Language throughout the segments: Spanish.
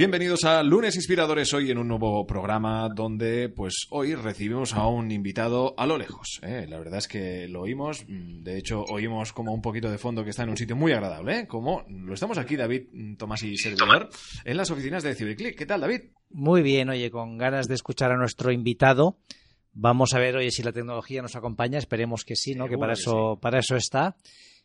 Bienvenidos a Lunes Inspiradores, hoy en un nuevo programa donde pues hoy recibimos a un invitado a lo lejos. ¿eh? La verdad es que lo oímos, mm, de hecho oímos como un poquito de fondo que está en un sitio muy agradable, ¿eh? como lo estamos aquí David, mm, Tomás y Servidor, en las oficinas de Ciberclick. ¿Qué tal David? Muy bien, oye, con ganas de escuchar a nuestro invitado. Vamos a ver, oye, si la tecnología nos acompaña, esperemos que sí, ¿no? que para eso, para eso está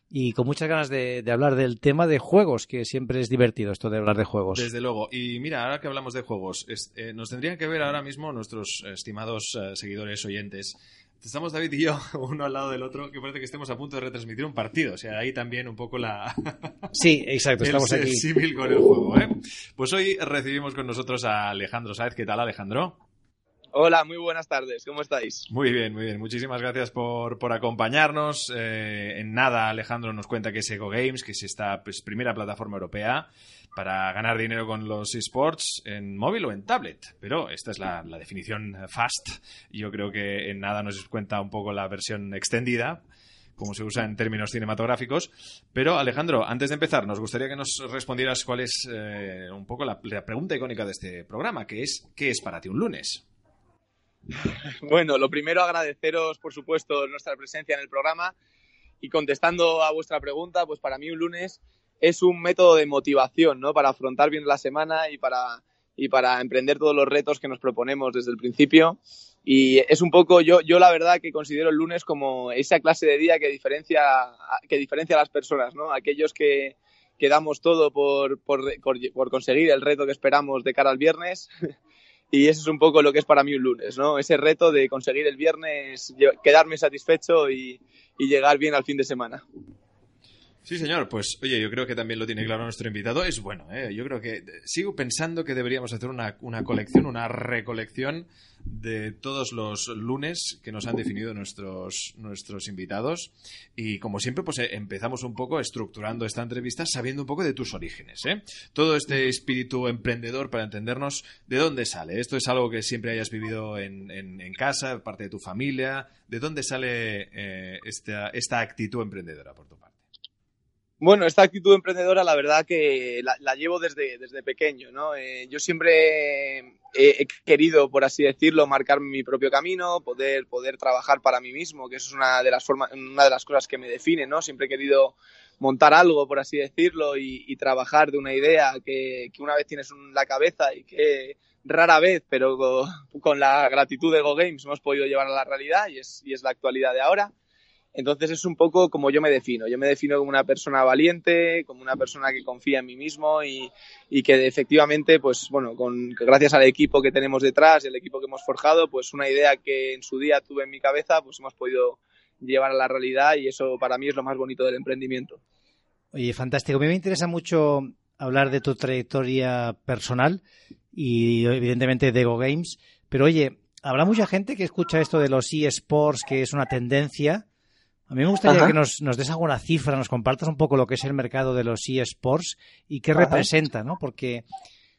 y con muchas ganas de, hablar del tema de juegos, que siempre es divertido esto de hablar de juegos. Desde luego. Y mira, ahora que hablamos de juegos, eh, nos tendrían que ver ahora mismo nuestros estimados eh, seguidores oyentes. Estamos David y yo, uno al lado del otro, que parece que estemos a punto de retransmitir un partido. O sea, ahí también un poco la... sí, exacto, estamos aquí. símil con el juego, ¿eh? Pues hoy recibimos con nosotros a Alejandro Sáez. ¿Qué tal, Alejandro? Hola, muy buenas tardes, ¿cómo estáis? Muy bien, muy bien. Muchísimas gracias por, acompañarnos. Eh, en nada, Alejandro nos cuenta que es Ego Games, que es esta pues, primera plataforma europea para ganar dinero con los esports en móvil o en tablet. Pero esta es la, definición fast. Yo creo que en nada nos cuenta un poco la versión extendida como se usa en términos cinematográficos. Pero Alejandro, antes de empezar, nos gustaría que nos respondieras cuál es eh, un poco la, la, pregunta icónica de este programa, que es ¿qué es para ti un lunes? Bueno, lo primero agradeceros, por supuesto, nuestra presencia en el programa y contestando a vuestra pregunta, pues para mí un lunes es un método de motivación, ¿no? Para afrontar bien la semana y para, y para emprender todos los retos que nos proponemos desde el principio. Y es un poco, yo, yo la verdad que considero el lunes como esa clase de día que diferencia, que diferencia a las personas, ¿no? Aquellos que, que damos todo por, por, por conseguir el reto que esperamos de cara al viernes y eso es un poco lo que es para mí un lunes, ¿no? Ese reto de conseguir el viernes quedarme satisfecho y, llegar bien al fin de semana. Sí, señor. Pues oye, yo creo que también lo tiene claro nuestro invitado. Es bueno, ¿eh? Yo creo que sigo pensando que deberíamos hacer una, una colección, una recolección de todos los lunes que nos han definido nuestros, nuestros invitados. Y como siempre, pues eh, empezamos un poco estructurando esta entrevista sabiendo un poco de tus orígenes. ¿eh? Todo este espíritu emprendedor para entendernos de dónde sale. Esto es algo que siempre hayas vivido en, en, casa, parte de tu familia. ¿De dónde sale eh, esta, esta actitud emprendedora por tu parte? Bueno, esta actitud emprendedora la verdad que la, llevo desde, desde pequeño, ¿no? Eh, yo siempre he, querido, por así decirlo, marcar mi propio camino, poder, poder trabajar para mí mismo, que eso es una de las formas, una de las cosas que me define, ¿no? Siempre he querido montar algo, por así decirlo, y, trabajar de una idea que, una vez tienes en la cabeza y que rara vez, pero con, la gratitud de Go Games hemos podido llevar a la realidad y es, y es la actualidad de ahora. Entonces es un poco como yo me defino. Yo me defino como una persona valiente, como una persona que confía en mí mismo y, que efectivamente, pues bueno, con, gracias al equipo que tenemos detrás y el equipo que hemos forjado, pues una idea que en su día tuve en mi cabeza, pues hemos podido llevar a la realidad y eso para mí es lo más bonito del emprendimiento. Oye, fantástico. A mí me interesa mucho hablar de tu trayectoria personal y evidentemente de Go Games, pero oye, habrá mucha gente que escucha esto de los eSports, que es una tendencia a mí me gustaría que nos, nos, des alguna cifra, nos compartas un poco lo que es el mercado de los eSports y qué representa, ¿no? Porque,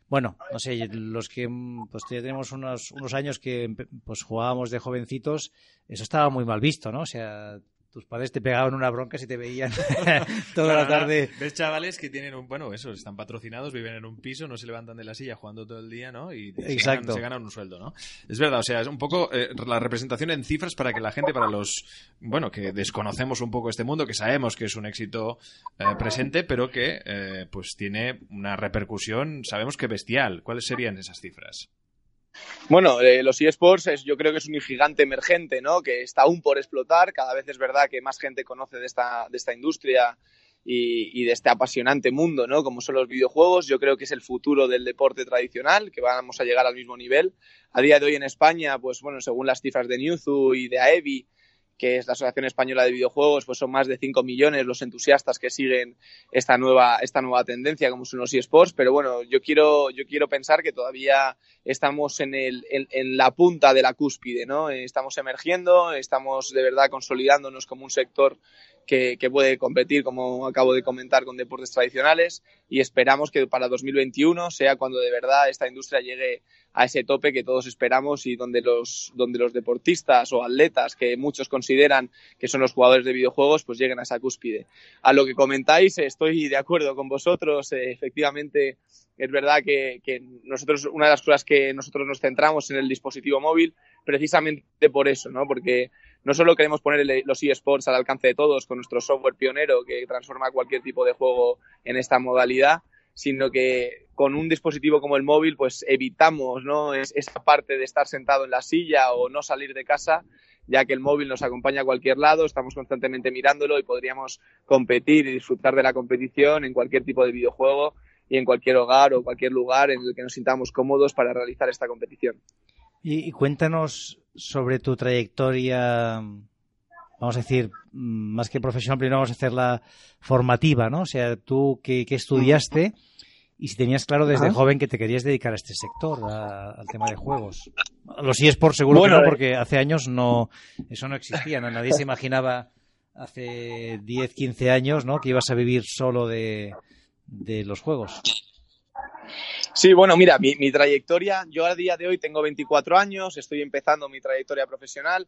bueno, no sé, los que pues ya tenemos unos, unos años que pues jugábamos de jovencitos, eso estaba muy mal visto, ¿no? O sea, tus padres te pegaban una bronca si te veían toda la tarde. Ves chavales que tienen un, bueno, eso, están patrocinados, viven en un piso, no se levantan de la silla jugando todo el día, ¿no? Y se ganan, un sueldo, ¿no? Es verdad, o sea, es un poco eh, la representación en cifras para que la gente, para los, bueno, que desconocemos un poco este mundo, que sabemos que es un éxito eh, presente, pero que, eh, pues tiene una repercusión, sabemos que bestial. ¿Cuáles serían esas cifras? Bueno, eh, los eSports yo creo que es un gigante emergente, ¿no? Que está aún por explotar. Cada vez es verdad que más gente conoce de esta, de esta industria y, de este apasionante mundo, ¿no? Como son los videojuegos. Yo creo que es el futuro del deporte tradicional, que vamos a llegar al mismo nivel. A día de hoy en España, pues bueno, según las cifras de Newzoo y de AEVI, que es la Asociación Española de Videojuegos, pues son más de 5 millones los entusiastas que siguen esta nueva, esta nueva tendencia como son los eSports, pero bueno, yo quiero, yo quiero pensar que todavía estamos en, el, en, la punta de la cúspide, ¿no? Estamos emergiendo, estamos de verdad consolidándonos como un sector que, puede competir, como acabo de comentar, con deportes tradicionales y esperamos que para 2021 sea cuando de verdad esta industria llegue a ese tope que todos esperamos y donde los, donde los deportistas o atletas que muchos consideran que son los jugadores de videojuegos pues lleguen a esa cúspide. A lo que comentáis, estoy de acuerdo con vosotros, eh, efectivamente es verdad que, que, nosotros, una de las cosas que nosotros nos centramos en el dispositivo móvil, precisamente por eso, ¿no? Porque no solo queremos poner los eSports al alcance de todos con nuestro software pionero que transforma cualquier tipo de juego en esta modalidad, sino que con un dispositivo como el móvil, pues evitamos ¿no? esa parte de estar sentado en la silla o no salir de casa, ya que el móvil nos acompaña a cualquier lado, estamos constantemente mirándolo y podríamos competir y disfrutar de la competición en cualquier tipo de videojuego y en cualquier hogar o cualquier lugar en el que nos sintamos cómodos para realizar esta competición. Y, cuéntanos sobre tu trayectoria, vamos a decir, más que profesional, primero vamos a hacerla formativa, ¿no? O sea, tú qué, estudiaste y si tenías claro desde joven que te querías dedicar a este sector, al tema de juegos. Los por seguro que no, eh. porque hace años no, eso no existía, nadie se imaginaba hace 10, 15 años, ¿no? Que ibas a vivir solo de, de los juegos. Sí, bueno, mira, mi, trayectoria, yo a día de hoy tengo 24 años, estoy empezando mi trayectoria profesional,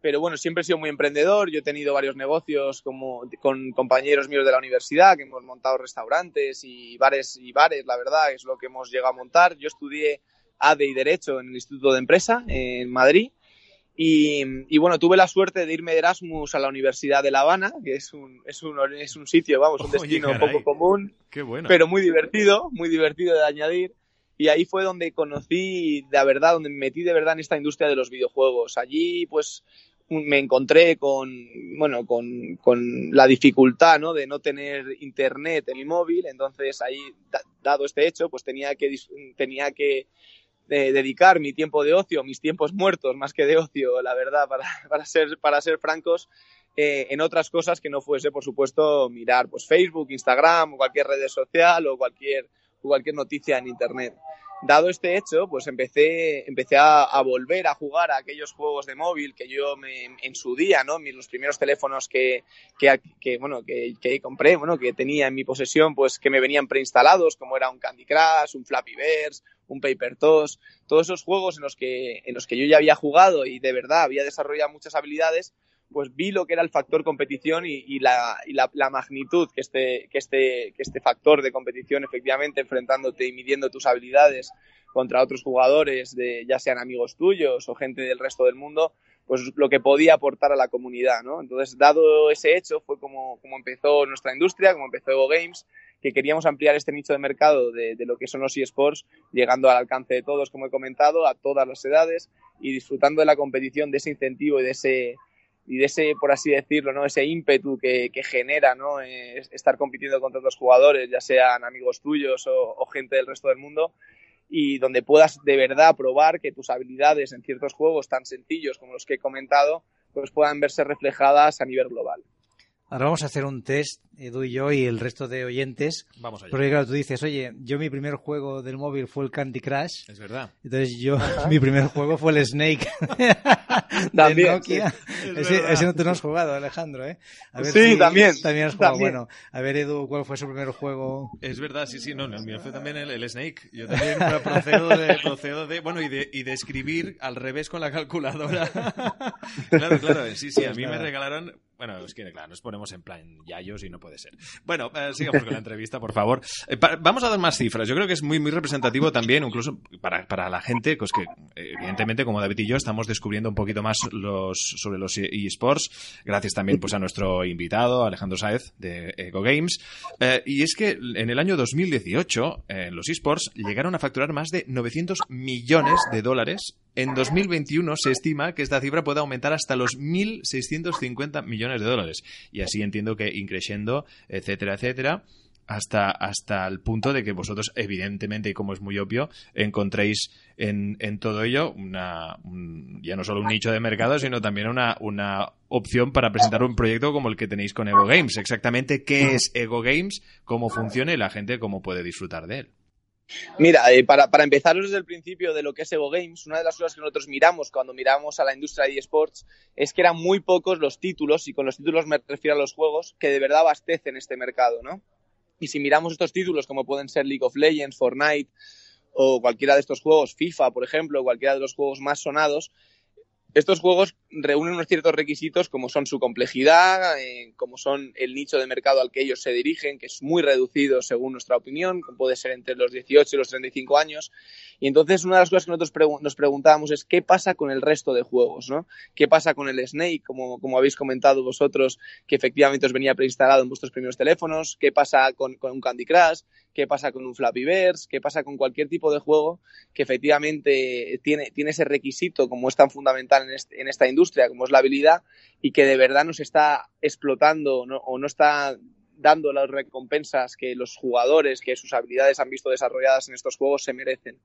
pero bueno, siempre he sido muy emprendedor, yo he tenido varios negocios como, con compañeros míos de la universidad, que hemos montado restaurantes y bares, y bares, la verdad, es lo que hemos llegado a montar. Yo estudié ADE y Derecho en el Instituto de Empresa en Madrid y, bueno, tuve la suerte de irme de Erasmus a la Universidad de La Habana, que es un, es un, es un sitio, vamos, un destino poco común, pero muy divertido, muy divertido de añadir. Y ahí fue donde conocí, de verdad, donde me metí de verdad en esta industria de los videojuegos. Allí, pues, me encontré con, bueno, con, con la dificultad, ¿no? De no tener internet en mi móvil. Entonces, ahí, dado este hecho, pues tenía que, tenía que de dedicar mi tiempo de ocio, mis tiempos muertos más que de ocio, la verdad, para, para ser, para ser francos, eh, en otras cosas que no fuese, por supuesto, mirar pues Facebook, Instagram, cualquier red social o cualquier, cualquier noticia en Internet. Dado este hecho, pues empecé, empecé a, volver a jugar a aquellos juegos de móvil que yo me, en su día, ¿no? Mis, los primeros teléfonos que, que, bueno, que, que, compré, bueno, que tenía en mi posesión, pues que me venían preinstalados, como era un Candy Crush, un Flappy Birds, un Paper Toss, todos esos juegos en los que, en los que yo ya había jugado y de verdad había desarrollado muchas habilidades, pues vi lo que era el factor competición y, la, magnitud que este, que, este, que este factor de competición, efectivamente, enfrentándote y midiendo tus habilidades contra otros jugadores, de, ya sean amigos tuyos o gente del resto del mundo, pues lo que podía aportar a la comunidad, ¿no? Entonces, dado ese hecho, fue como, como empezó nuestra industria, como empezó Evo Games, que queríamos ampliar este nicho de mercado de, de, lo que son los eSports, llegando al alcance de todos, como he comentado, a todas las edades y disfrutando de la competición, de ese incentivo y de ese, y de ese, por así decirlo, ¿no? ese ímpetu que, que genera ¿no? estar compitiendo contra otros jugadores, ya sean amigos tuyos o, gente del resto del mundo, y donde puedas de verdad probar que tus habilidades en ciertos juegos tan sencillos como los que he comentado, pues puedan verse reflejadas a nivel global. Ahora vamos a hacer un test, Edu y yo y el resto de oyentes. Vamos allá. Porque claro, tú dices, oye, yo mi primer juego del móvil fue el Candy Crush. Es verdad. Entonces yo, mi primer juego fue el Snake de Nokia. Ese, ese, no te lo has jugado, Alejandro, ¿eh? A ver sí, también. También has jugado. Bueno, a ver, Edu, ¿cuál fue su primer juego? Es verdad, sí, sí, no, el mío fue también el, Snake. Yo también procedo de, procedo de, bueno, y de, y de escribir al revés con la calculadora. claro, claro, sí, sí, a mí me regalaron bueno, es que claro, nos ponemos en plan yayos y no puede ser. Bueno, eh, sigamos con la entrevista, por favor. Eh, vamos a dar más cifras. Yo creo que es muy, muy representativo también, incluso para, para la gente, pues que evidentemente, como David y yo, estamos descubriendo un poquito más los, sobre los eSports, gracias también pues a nuestro invitado, Alejandro Saez, de Ego Games. Eh, y es que en el año 2018, los eSports llegaron a facturar más de 900 millones de dólares en 2021 se estima que esta cifra puede aumentar hasta los 1.650 millones de dólares. Y así entiendo que increciendo, etcétera, etcétera hasta, hasta el punto de que vosotros, evidentemente, y como es muy obvio, encontréis en, en todo ello una, ya no solo un nicho de mercado, sino también una, una opción para presentar un proyecto como el que tenéis con Ego Games. Exactamente qué es Ego Games, cómo funciona y la gente cómo puede disfrutar de él. Mira, eh, para, para empezar desde el principio de lo que es Ego Games, una de las cosas que nosotros miramos cuando miramos a la industria de eSports es que eran muy pocos los títulos, y con los títulos me refiero a los juegos, que de verdad abastecen este mercado, ¿no? Y si miramos estos títulos como pueden ser League of Legends, Fortnite o cualquiera de estos juegos, FIFA, por ejemplo, cualquiera de los juegos más sonados, estos juegos reúnen unos ciertos requisitos como son su complejidad, eh, como son el nicho de mercado al que ellos se dirigen, que es muy reducido según nuestra opinión, puede ser entre los 18 y los 35 años. Y entonces una de las cosas que nosotros nos preguntábamos es qué pasa con el resto de juegos, ¿no? ¿Qué pasa con el Snake, como, como habéis comentado vosotros, que efectivamente os venía preinstalado en vuestros primeros teléfonos? ¿Qué pasa con, con un Candy Crush? Qué pasa con un Flappy Birds, qué pasa con cualquier tipo de juego que efectivamente tiene, tiene ese requisito como es tan fundamental en, en, esta industria, como es la habilidad, y que de verdad nos está explotando o no está dando las recompensas que los jugadores, que sus habilidades han visto desarrolladas en estos juegos se merecen.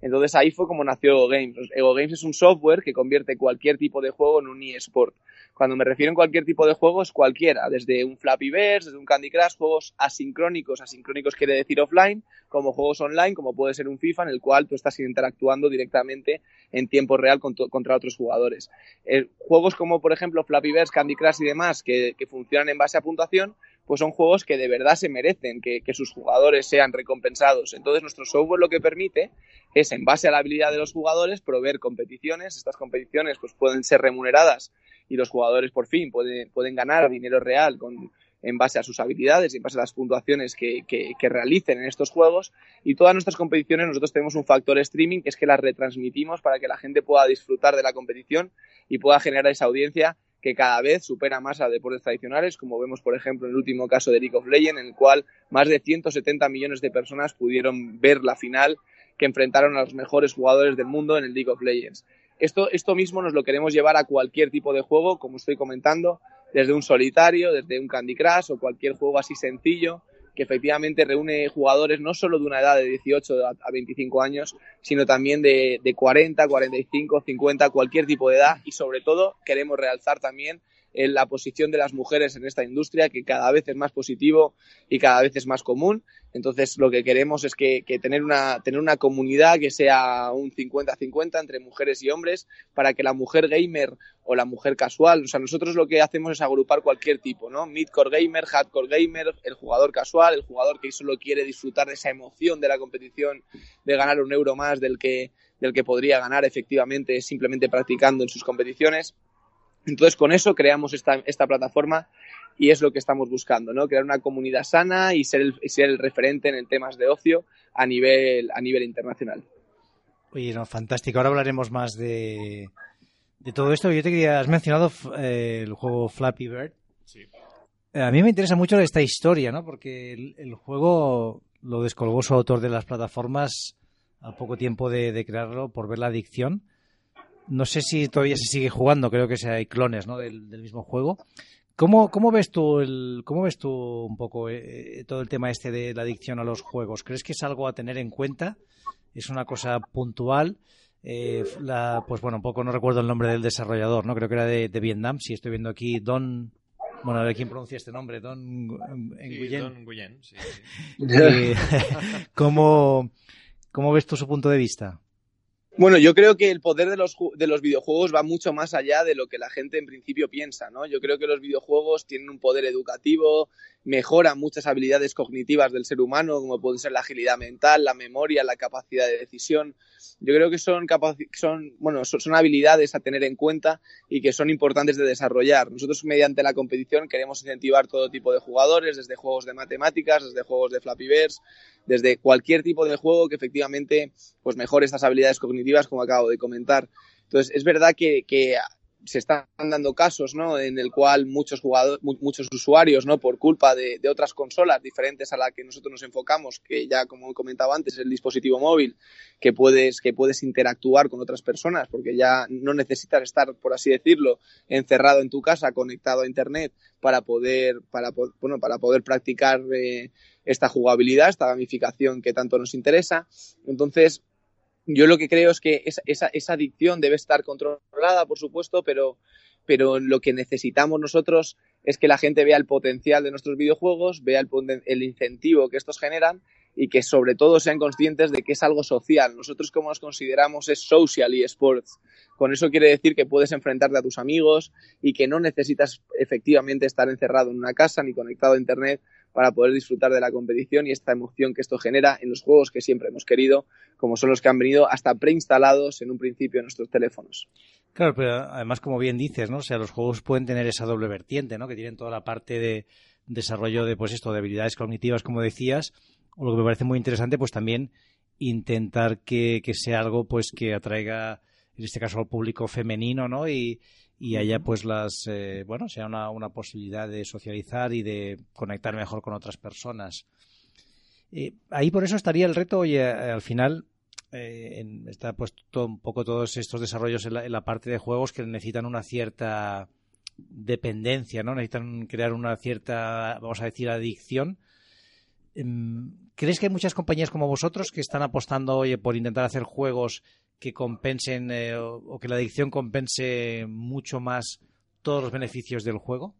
Entonces ahí fue como nació Ego Games. Ego Games es un software que convierte cualquier tipo de juego en un eSport. Cuando me refiero a cualquier tipo de juego es cualquiera, desde un Flappy desde un Candy Crush, juegos asincrónicos, asincrónicos quiere decir offline, como juegos online, como puede ser un FIFA en el cual tú estás interactuando directamente en tiempo real contra otros jugadores. Eh, juegos como por ejemplo Flappy Candy Crush y demás que funcionan en base a puntuación, pues son juegos que de verdad se merecen que, sus jugadores sean recompensados. Entonces nuestro software lo que permite es, en base a la habilidad de los jugadores, proveer competiciones. Estas competiciones pues pueden ser remuneradas y los jugadores por fin pueden, pueden ganar dinero real con, en base a sus habilidades y en base a las puntuaciones que, que, que, realicen en estos juegos. Y todas nuestras competiciones nosotros tenemos un factor streaming que es que las retransmitimos para que la gente pueda disfrutar de la competición y pueda generar esa audiencia que cada vez supera más a deportes tradicionales, como vemos, por ejemplo, en el último caso de League of Legends, en el cual más de 170 millones de personas pudieron ver la final que enfrentaron a los mejores jugadores del mundo en el League of Legends. Esto, esto mismo nos lo queremos llevar a cualquier tipo de juego, como estoy comentando, desde un solitario, desde un Candy Crush o cualquier juego así sencillo, que efectivamente reúne jugadores no solo de una edad de 18 a 25 años, sino también de, de 40, 45, 50, cualquier tipo de edad. Y sobre todo queremos realzar también en la posición de las mujeres en esta industria, que cada vez es más positivo y cada vez es más común. Entonces, lo que queremos es que, tener, una, tener una comunidad que sea un 50-50 entre mujeres y hombres para que la mujer gamer o la mujer casual, o sea, nosotros lo que hacemos es agrupar cualquier tipo, ¿no? Midcore gamer, hardcore gamer, el jugador casual, el jugador que solo quiere disfrutar de esa emoción de la competición, de ganar un euro más del que, del que podría ganar efectivamente simplemente practicando en sus competiciones. Entonces, con eso creamos esta, esta plataforma y es lo que estamos buscando, ¿no? Crear una comunidad sana y ser el, ser el referente en temas de ocio a nivel, a nivel internacional. Oye, no, fantástico. Ahora hablaremos más de, de todo esto. Yo te quería, has mencionado eh, el juego Flappy Bird. Sí. A mí me interesa mucho esta historia, ¿no? Porque el, el, juego lo descolgó su autor de las plataformas al poco tiempo de, de crearlo por ver la adicción no sé si todavía se sigue jugando, creo que hay clones ¿no? del, mismo juego. ¿Cómo, ¿Cómo, ves tú el, cómo ves tú un poco eh, todo el tema este de la adicción a los juegos? ¿Crees que es algo a tener en cuenta? ¿Es una cosa puntual? Eh, la, pues bueno, un poco no recuerdo el nombre del desarrollador, ¿no? Creo que era de, Vietnam. Si estoy viendo aquí Don, bueno, a ver quién pronuncia este nombre, Don Nguyen. Don Nguyen, sí. ¿cómo, ¿Cómo ves tú su punto de vista? Bueno, yo creo que el poder de los, de los videojuegos va mucho más allá de lo que la gente en principio piensa, ¿no? Yo creo que los videojuegos tienen un poder educativo, mejoran muchas habilidades cognitivas del ser humano, como pueden ser la agilidad mental, la memoria, la capacidad de decisión. Yo creo que son, son, bueno, son, habilidades a tener en cuenta y que son importantes de desarrollar. Nosotros, mediante la competición, queremos incentivar todo tipo de jugadores, desde juegos de matemáticas, desde juegos de Flappy Birds, desde cualquier tipo de juego que efectivamente pues mejore estas habilidades cognitivas, como acabo de comentar. Entonces, es verdad que, se están dando casos, ¿no? En el cual muchos jugadores, muchos usuarios, ¿no? Por culpa de, otras consolas diferentes a la que nosotros nos enfocamos, que ya como he comentado antes, el dispositivo móvil, que puedes, que puedes interactuar con otras personas, porque ya no necesitas estar, por así decirlo, encerrado en tu casa, conectado a internet, para poder, para, bueno, para poder practicar eh, esta jugabilidad, esta gamificación que tanto nos interesa. Entonces, yo lo que creo es que esa, adicción debe estar controlada, por supuesto, pero, pero lo que necesitamos nosotros es que la gente vea el potencial de nuestros videojuegos, vea el, el, incentivo que estos generan y que sobre todo sean conscientes de que es algo social. Nosotros como nos consideramos es social y sports. Con eso quiere decir que puedes enfrentarte a tus amigos y que no necesitas efectivamente estar encerrado en una casa ni conectado a Internet para poder disfrutar de la competición y esta emoción que esto genera en los juegos que siempre hemos querido, como son los que han venido hasta preinstalados en un principio en nuestros teléfonos. Claro, pero además, como bien dices, ¿no? O sea, los juegos pueden tener esa doble vertiente, ¿no? Que tienen toda la parte de desarrollo de, pues esto, de habilidades cognitivas, como decías, o lo que me parece muy interesante, pues también intentar que, que sea algo, pues, que atraiga, en este caso, al público femenino, ¿no? Y, y haya pues las eh, bueno sea una, una, posibilidad de socializar y de conectar mejor con otras personas. Eh, ahí por eso estaría el reto oye al final eh, está pues un poco todos estos desarrollos en la, parte de juegos que necesitan una cierta dependencia no necesitan crear una cierta vamos a decir adicción. Em, ¿Crees que hay muchas compañías como vosotros que están apostando oye, por intentar hacer juegos que compensen eh, o que la adicción compense mucho más todos los beneficios del juego?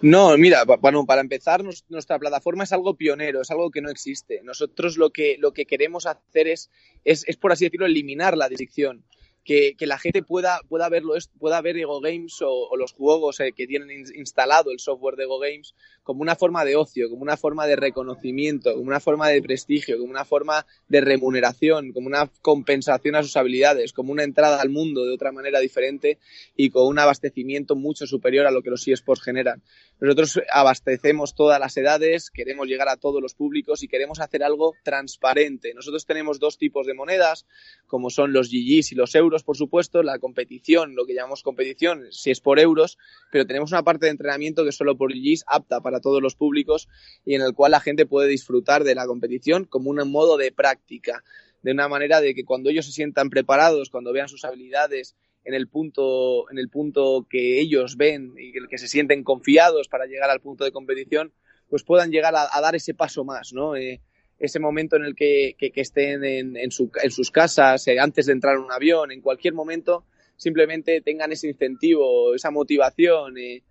No, mira, bueno, para empezar, nuestra plataforma es algo pionero, es algo que no existe. Nosotros lo que, lo que queremos hacer es, es, es, por así decirlo, eliminar la adicción que, la gente pueda, pueda verlo, pueda ver Ego Games o, los juegos eh, que tienen instalado el software de Ego Games como una forma de ocio, como una forma de reconocimiento, como una forma de prestigio, como una forma de remuneración, como una compensación a sus habilidades, como una entrada al mundo de otra manera diferente y con un abastecimiento mucho superior a lo que los eSports generan. Nosotros abastecemos todas las edades, queremos llegar a todos los públicos y queremos hacer algo transparente. Nosotros tenemos dos tipos de monedas, como son los GGs y los euros por supuesto, la competición, lo que llamamos competición, si es por euros, pero tenemos una parte de entrenamiento que es solo por GIS, apta para todos los públicos y en el cual la gente puede disfrutar de la competición como un modo de práctica, de una manera de que cuando ellos se sientan preparados, cuando vean sus habilidades en el punto, en el punto que ellos ven y que se sienten confiados para llegar al punto de competición, pues puedan llegar a, dar ese paso más, ¿no? Eh, ese momento en el que, estén en, sus casas, eh, antes de entrar en un avión, en cualquier momento, simplemente tengan ese incentivo, esa motivación, eh,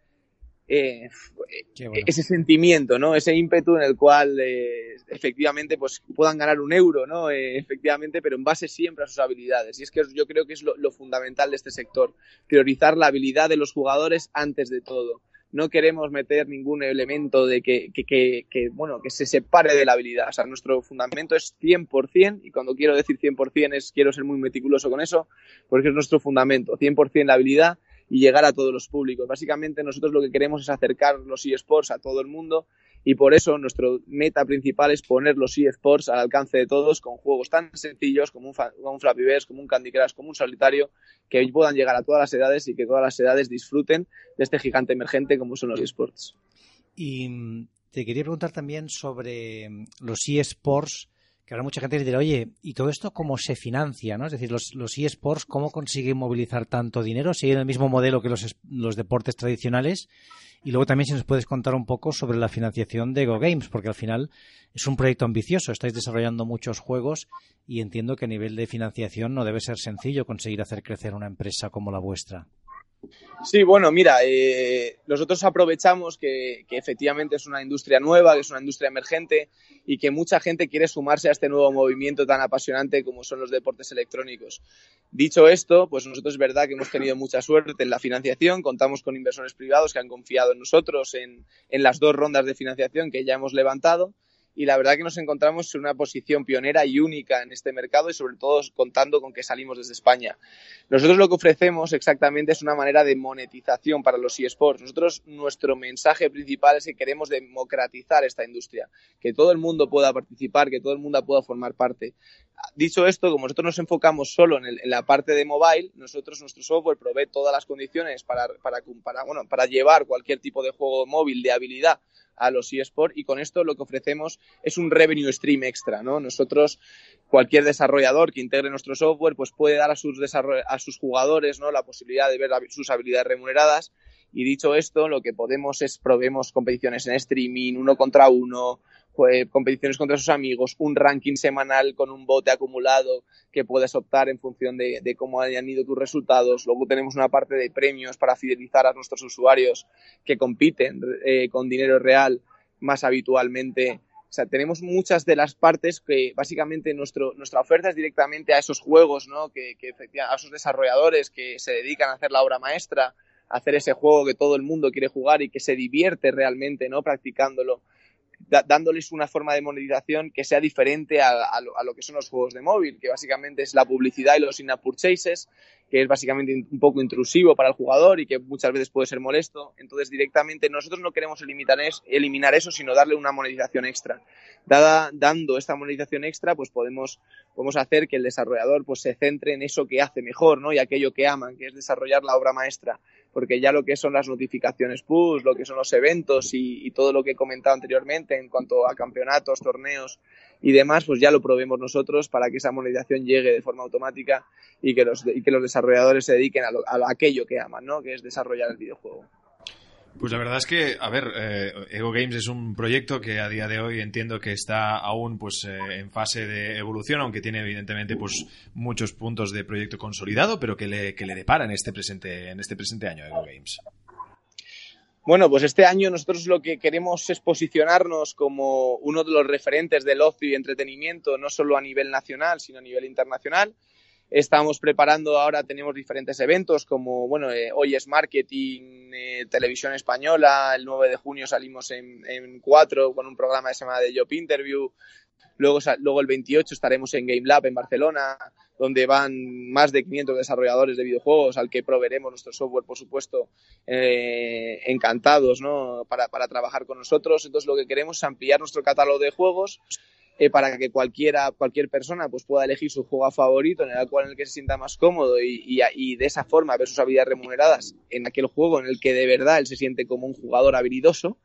eh, ese sentimiento, ¿no? Ese ímpetu en el cual efectivamente pues puedan ganar un euro, ¿no? efectivamente, pero en base siempre a sus habilidades. Y es que yo creo que es lo fundamental de este sector, priorizar la habilidad de los jugadores antes de todo no queremos meter ningún elemento de que, que, que, bueno, que se separe de la habilidad. O sea, nuestro fundamento es 100%, y cuando quiero decir 100% es, quiero ser muy meticuloso con eso, porque es nuestro fundamento, 100% la habilidad y llegar a todos los públicos. Básicamente nosotros lo que queremos es acercar los eSports a todo el mundo y por eso nuestro meta principal es poner los eSports al alcance de todos con juegos tan sencillos como un, un Flappy Bird, como un Candy Crush, como un solitario, que puedan llegar a todas las edades y que todas las edades disfruten de este gigante emergente como son los eSports. Y mm, te quería preguntar también sobre mm, los eSports que ahora mucha gente dirá, oye, ¿y todo esto cómo se financia? ¿no? Es decir, los, los eSports, ¿cómo consiguen movilizar tanto dinero? ¿Siguen el mismo modelo que los, los deportes tradicionales? Y luego también si nos puedes contar un poco sobre la financiación de Go Games, porque al final es un proyecto ambicioso, estáis desarrollando muchos juegos y entiendo que a nivel de financiación no debe ser sencillo conseguir hacer crecer una empresa como la vuestra. Sí, bueno, mira, eh, nosotros aprovechamos que, efectivamente es una industria nueva, que es una industria emergente y que mucha gente quiere sumarse a este nuevo movimiento tan apasionante como son los deportes electrónicos. Dicho esto, pues nosotros es verdad que hemos tenido mucha suerte en la financiación, contamos con inversores privados que han confiado en nosotros en, en las dos rondas de financiación que ya hemos levantado y la verdad que nos encontramos en una posición pionera y única en este mercado y sobre todo contando con que salimos desde España. Nosotros lo que ofrecemos exactamente es una manera de monetización para los eSports. Nosotros nuestro mensaje principal es que queremos democratizar esta industria, que todo el mundo pueda participar, que todo el mundo pueda formar parte. Dicho esto, como nosotros nos enfocamos solo en, el, la parte de mobile, nosotros, nuestro software provee todas las condiciones para, para, para, bueno, para llevar cualquier tipo de juego móvil de habilidad a los eSports y con esto lo que ofrecemos es un revenue stream extra, ¿no? Nosotros, cualquier desarrollador que integre nuestro software, pues puede dar a sus, a sus jugadores, ¿no? La posibilidad de ver sus habilidades remuneradas y dicho esto, lo que podemos es proveemos competiciones en streaming, uno contra uno, competiciones contra sus amigos, un ranking semanal con un bote acumulado que puedes optar en función de, cómo hayan ido tus resultados. Luego tenemos una parte de premios para fidelizar a nuestros usuarios que compiten eh, con dinero real más habitualmente. O sea, tenemos muchas de las partes que básicamente nuestra oferta es directamente a esos juegos, ¿no? Que a esos desarrolladores que se dedican a hacer la obra maestra, a hacer ese juego que todo el mundo quiere jugar y que se divierte realmente, ¿no? Practicándolo dándoles una forma de monetización que sea diferente a, a, lo, que son los juegos de móvil, que básicamente es la publicidad y los in-app purchases, que es básicamente un poco intrusivo para el jugador y que muchas veces puede ser molesto. Entonces, directamente nosotros no queremos eliminar, es, eliminar eso, sino darle una monetización extra. Dada, dando esta monetización extra, pues podemos, podemos hacer que el desarrollador pues, se centre en eso que hace mejor ¿no? y aquello que aman, que es desarrollar la obra maestra porque ya lo que son las notificaciones push, lo que son los eventos y, y, todo lo que he comentado anteriormente en cuanto a campeonatos, torneos y demás, pues ya lo probemos nosotros para que esa monetización llegue de forma automática y que los, y que los desarrolladores se dediquen a, lo, a aquello que aman, ¿no? que es desarrollar el videojuego. Pues la verdad es que, a ver, eh, Ego Games es un proyecto que a día de hoy entiendo que está aún pues eh, en fase de evolución, aunque tiene evidentemente pues muchos puntos de proyecto consolidado, pero que le, que le depara en este presente, en este presente año Ego Games. Bueno, pues este año nosotros lo que queremos es posicionarnos como uno de los referentes del ocio y entretenimiento, no solo a nivel nacional, sino a nivel internacional. Estamos preparando ahora, tenemos diferentes eventos como, bueno, eh, hoy es marketing, eh, televisión española, el 9 de junio salimos en, en 4 con un programa que se llama The Job Interview, luego, el 28 estaremos en Game Lab en Barcelona, donde van más de 500 desarrolladores de videojuegos al que proveeremos nuestro software, por supuesto, eh, encantados ¿no? para, para trabajar con nosotros. Entonces lo que queremos es ampliar nuestro catálogo de juegos eh, para que cualquiera, cualquier persona pues, pueda elegir su juego favorito en el cual en el que se sienta más cómodo y, y, de esa forma ver sus habilidades remuneradas en aquel juego en el que de verdad él se siente como un jugador habilidoso.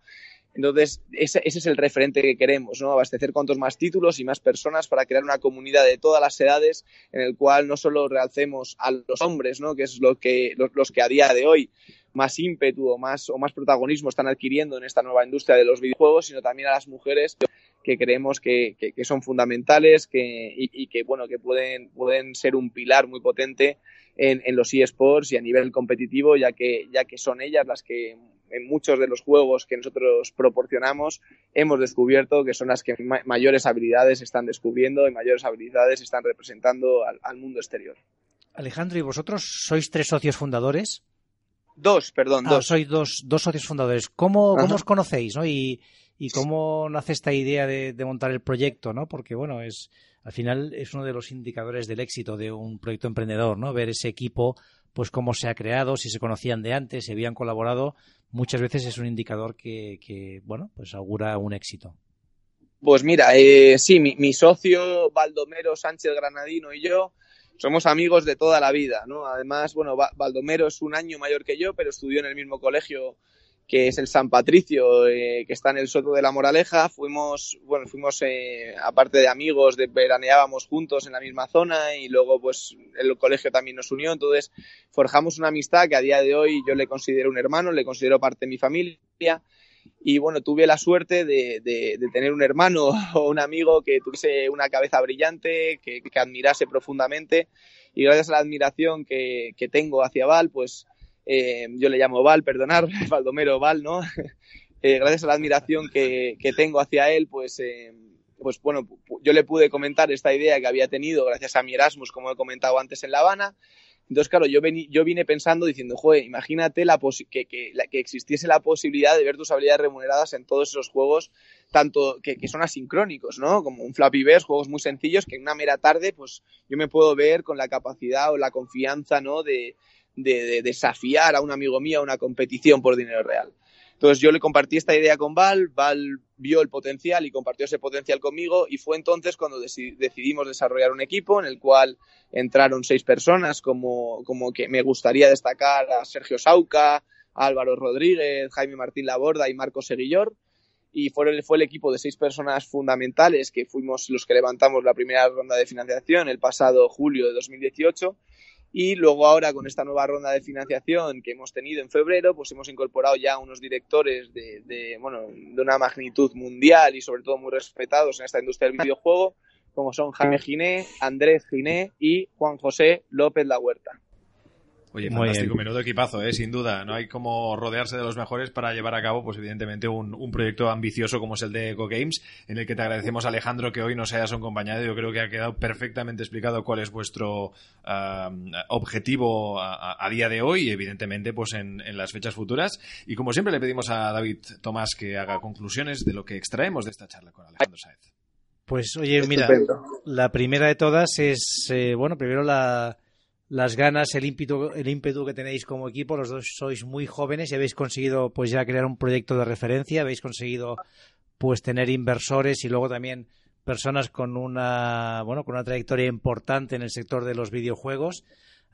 Entonces, ese, ese, es el referente que queremos, ¿no? Abastecer cuantos más títulos y más personas para crear una comunidad de todas las edades en el cual no solo realcemos a los hombres, ¿no? Que es lo que, los, los que a día de hoy más ímpetu o más, o más protagonismo están adquiriendo en esta nueva industria de los videojuegos, sino también a las mujeres que creemos que, que, son fundamentales que, y, y, que, bueno, que pueden, pueden ser un pilar muy potente en, en los eSports y a nivel competitivo, ya que, ya que son ellas las que en muchos de los juegos que nosotros proporcionamos hemos descubierto que son las que ma mayores habilidades están descubriendo y mayores habilidades están representando al, al mundo exterior. Alejandro, ¿y vosotros sois tres socios fundadores? Dos, perdón, ah, dos. Sois dos, dos socios fundadores. ¿Cómo, cómo os conocéis, no? Y, y cómo nace esta idea de, de, montar el proyecto, ¿no? Porque, bueno, es al final es uno de los indicadores del éxito de un proyecto emprendedor, ¿no? Ver ese equipo, pues cómo se ha creado, si se conocían de antes, si habían colaborado, muchas veces es un indicador que, que bueno, pues augura un éxito. Pues mira, eh, sí, mi, socio Baldomero Sánchez Granadino y yo somos amigos de toda la vida, ¿no? Además, bueno, Baldomero es un año mayor que yo, pero estudió en el mismo colegio que es el San Patricio, eh, que está en el Soto de la Moraleja. Fuimos, bueno, fuimos, eh, aparte de amigos, de, veraneábamos juntos en la misma zona y luego, pues, el colegio también nos unió. Entonces, forjamos una amistad que a día de hoy yo le considero un hermano, le considero parte de mi familia. Y bueno, tuve la suerte de, de, de tener un hermano o un amigo que tuviese una cabeza brillante, que, que admirase profundamente. Y gracias a la admiración que, que tengo hacia Val, pues eh, yo le llamo Val, perdonar, Baldomero Val, ¿no? eh, gracias a la admiración que, que tengo hacia él, pues, eh, pues bueno, yo le pude comentar esta idea que había tenido gracias a mi Erasmus, como he comentado antes en La Habana. Entonces, claro, yo, vení, yo vine pensando diciendo, joder, imagínate la que, que, la, que, existiese la posibilidad de ver tus habilidades remuneradas en todos esos juegos, tanto que, que son asincrónicos, ¿no? Como un Flappy Bird, juegos muy sencillos que en una mera tarde, pues yo me puedo ver con la capacidad o la confianza, ¿no? De, de, de, desafiar a un amigo mío a una competición por dinero real. Entonces yo le compartí esta idea con Val, Val vio el potencial y compartió ese potencial conmigo y fue entonces cuando decidimos desarrollar un equipo en el cual entraron seis personas como, como que me gustaría destacar a Sergio Sauca, Álvaro Rodríguez, Jaime Martín Laborda y Marcos Seguillor y fue, fue el equipo de seis personas fundamentales que fuimos los que levantamos la primera ronda de financiación el pasado julio de 2018 y luego ahora con esta nueva ronda de financiación que hemos tenido en febrero, pues hemos incorporado ya unos directores de, bueno, de una magnitud mundial y sobre todo muy respetados en esta industria del videojuego, como son Jaime Giné, Andrés Giné y Juan José López La Huerta. Oye, fantástico, menudo equipazo, ¿eh? sin duda. No hay como rodearse de los mejores para llevar a cabo, pues evidentemente, un, proyecto ambicioso como es el de Eco Games, en el que te agradecemos, Alejandro, que hoy nos hayas acompañado. Yo creo que ha quedado perfectamente explicado cuál es vuestro objetivo a, día de hoy y, evidentemente, pues en, las fechas futuras. Y como siempre, le pedimos a David Tomás que haga conclusiones de lo que extraemos de esta charla con Alejandro Saez. Pues oye, mira, la primera de todas es, eh, bueno, primero la las ganas, el ímpetu, el ímpetu que tenéis como equipo. Los dos sois muy jóvenes y habéis conseguido pues ya crear un proyecto de referencia, habéis conseguido pues tener inversores y luego también personas con una bueno con una trayectoria importante en el sector de los videojuegos.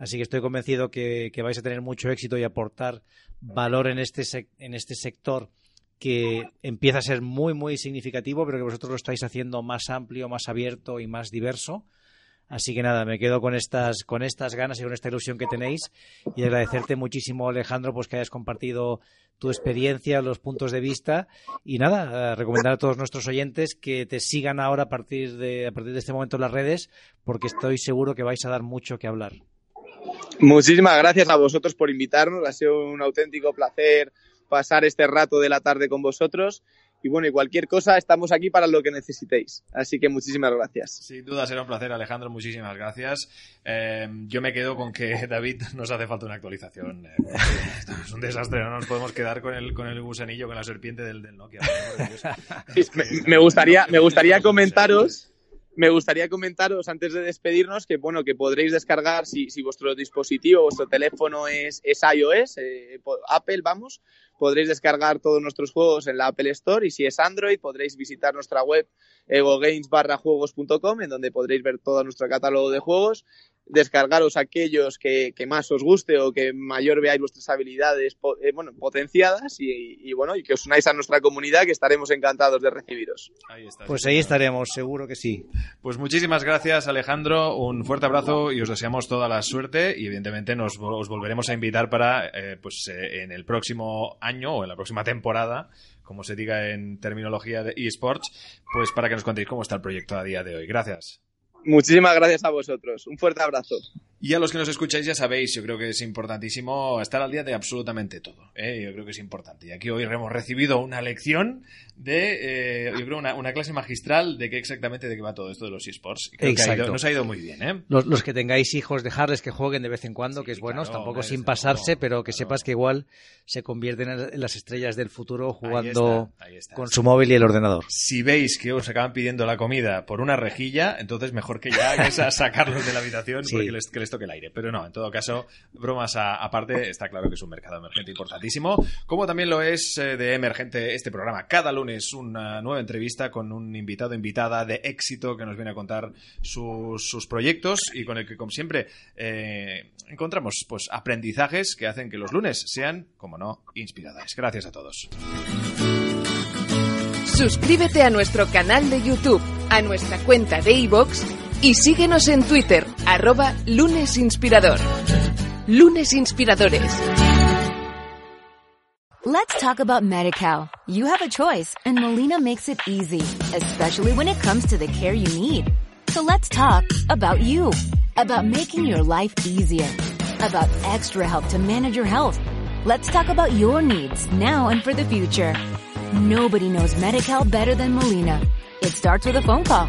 Así que estoy convencido que, vais a tener mucho éxito y aportar valor en este, en este sector que empieza a ser muy, muy significativo, pero que vosotros lo estáis haciendo más amplio, más abierto y más diverso. Así que nada, me quedo con estas, con estas ganas y con esta ilusión que tenéis y agradecerte muchísimo, Alejandro, pues que hayas compartido tu experiencia, los puntos de vista y nada, recomendar a todos nuestros oyentes que te sigan ahora a partir de, a partir de este momento en las redes porque estoy seguro que vais a dar mucho que hablar. Muchísimas gracias a vosotros por invitarnos, ha sido un auténtico placer pasar este rato de la tarde con vosotros y bueno, y cualquier cosa, estamos aquí para lo que necesitéis. Así que muchísimas gracias. Sin duda será un placer, Alejandro. Muchísimas gracias. Eh, yo me quedo con que, David, nos hace falta una actualización. Eh, es un desastre, no nos podemos quedar con el, con el gusanillo, con la serpiente del, del Nokia. me, gustaría, me gustaría comentaros me gustaría comentaros antes de despedirnos que bueno que podréis descargar si, si vuestro dispositivo vuestro teléfono es, es iOS eh, Apple vamos podréis descargar todos nuestros juegos en la Apple Store y si es Android podréis visitar nuestra web egogames.juegos.com en donde podréis ver todo nuestro catálogo de juegos descargaros aquellos que, más os guste o que mayor veáis vuestras habilidades eh, bueno, potenciadas y, bueno y que os unáis a nuestra comunidad que estaremos encantados de recibiros. pues ahí estaremos, seguro que sí. Pues muchísimas gracias Alejandro, un fuerte abrazo y os deseamos toda la suerte y evidentemente nos os volveremos a invitar para eh, pues eh, en el próximo año o en la próxima temporada como se diga en terminología de eSports, pues para que nos contéis cómo está el proyecto a día de hoy. Gracias. Muchísimas gracias a vosotros. Un fuerte abrazo. Y a los que nos escucháis ya sabéis, yo creo que es importantísimo estar al día de absolutamente todo. ¿eh? Yo creo que es importante. Y aquí hoy hemos recibido una lección de, eh, yo creo, una, una, clase magistral de qué exactamente de qué va todo esto de los esports. Exacto. nos ha ido muy bien. ¿eh? Los, que tengáis hijos, dejarles que jueguen de vez en cuando, que es bueno, tampoco sin pasarse, pero que sepas que igual se convierten en las estrellas del futuro jugando con su móvil y el ordenador. Si veis que os acaban pidiendo la comida por una rejilla, entonces mejor que ya a sacarlos de la habitación porque les, que les toque el aire. Pero no, en todo caso, bromas aparte, está claro que es un mercado emergente importantísimo, como también lo es eh, de emergente este programa. Cada lunes una nueva entrevista con un invitado, invitada de éxito que nos viene a contar sus, proyectos y con el que, como siempre, eh, encontramos pues aprendizajes que hacen que los lunes sean, como no, inspiradores. Gracias a todos. Suscríbete a nuestro canal de YouTube, a nuestra cuenta de iVoox y síguenos en Twitter, arroba lunesinspirador. Lunes Inspiradores. Let's talk about MediCal. You have a choice and Molina makes it easy, especially when it comes to the care you need. So let's talk about you, about making your life easier, about extra help to manage your health. Let's talk about your needs now and for the future. Nobody knows Medi-Cal better than Molina. It starts with a phone call.